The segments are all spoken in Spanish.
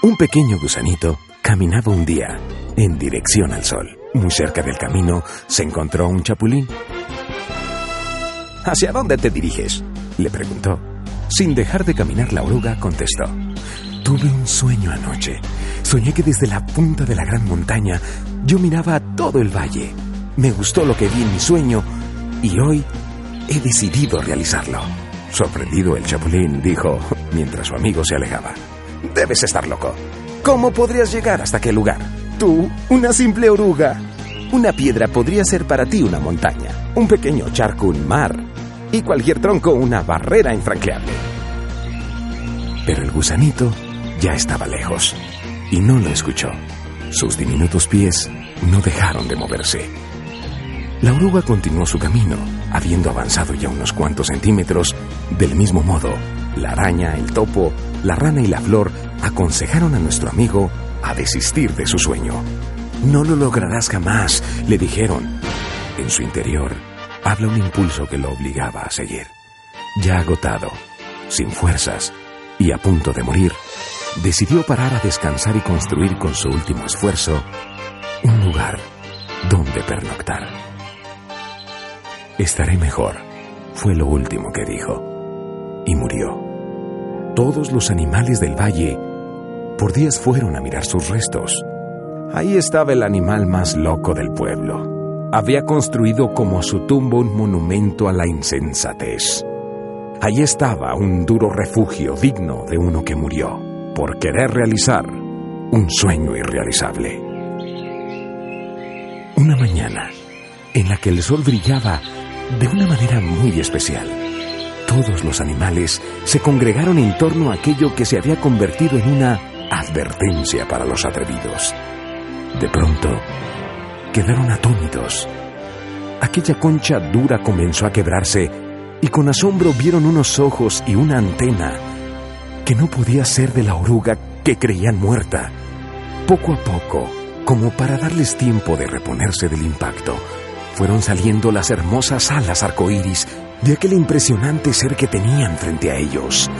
Un pequeño gusanito caminaba un día en dirección al sol. Muy cerca del camino se encontró un chapulín. ¿Hacia dónde te diriges? le preguntó. Sin dejar de caminar, la oruga contestó. Tuve un sueño anoche. Soñé que desde la punta de la gran montaña yo miraba todo el valle. Me gustó lo que vi en mi sueño y hoy he decidido realizarlo. Sorprendido, el chapulín dijo mientras su amigo se alejaba. Debes estar loco. ¿Cómo podrías llegar hasta aquel lugar? Tú, una simple oruga. Una piedra podría ser para ti una montaña, un pequeño charco un mar y cualquier tronco una barrera infranqueable. Pero el gusanito ya estaba lejos y no lo escuchó. Sus diminutos pies no dejaron de moverse. La oruga continuó su camino, habiendo avanzado ya unos cuantos centímetros. Del mismo modo, la araña, el topo, la rana y la flor aconsejaron a nuestro amigo a desistir de su sueño. No lo lograrás jamás, le dijeron. En su interior habla un impulso que lo obligaba a seguir. Ya agotado, sin fuerzas y a punto de morir, decidió parar a descansar y construir con su último esfuerzo un lugar donde pernoctar. Estaré mejor, fue lo último que dijo, y murió. Todos los animales del valle por días fueron a mirar sus restos. Ahí estaba el animal más loco del pueblo. Había construido como su tumba un monumento a la insensatez. Allí estaba un duro refugio digno de uno que murió por querer realizar un sueño irrealizable. Una mañana en la que el sol brillaba de una manera muy especial, todos los animales se congregaron en torno a aquello que se había convertido en una advertencia para los atrevidos. De pronto, quedaron atónitos. Aquella concha dura comenzó a quebrarse y con asombro vieron unos ojos y una antena que no podía ser de la oruga que creían muerta. Poco a poco, como para darles tiempo de reponerse del impacto, fueron saliendo las hermosas alas arcoíris de aquel impresionante ser que tenían frente a ellos.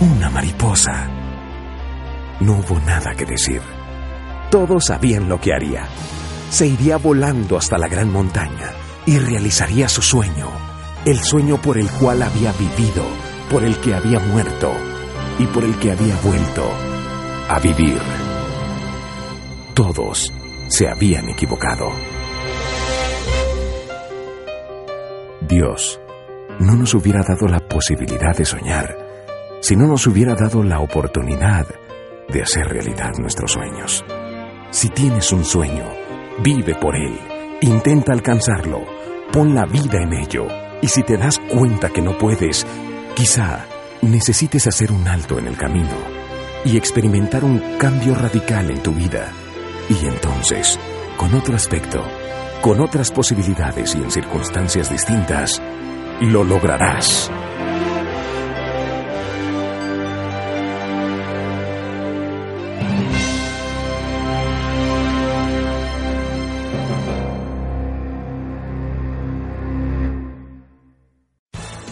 Una mariposa. No hubo nada que decir. Todos sabían lo que haría. Se iría volando hasta la gran montaña y realizaría su sueño, el sueño por el cual había vivido, por el que había muerto y por el que había vuelto a vivir. Todos se habían equivocado. Dios no nos hubiera dado la posibilidad de soñar si no nos hubiera dado la oportunidad de hacer realidad nuestros sueños. Si tienes un sueño, vive por él, intenta alcanzarlo, pon la vida en ello, y si te das cuenta que no puedes, quizá necesites hacer un alto en el camino y experimentar un cambio radical en tu vida. Y entonces, con otro aspecto, con otras posibilidades y en circunstancias distintas, lo lograrás.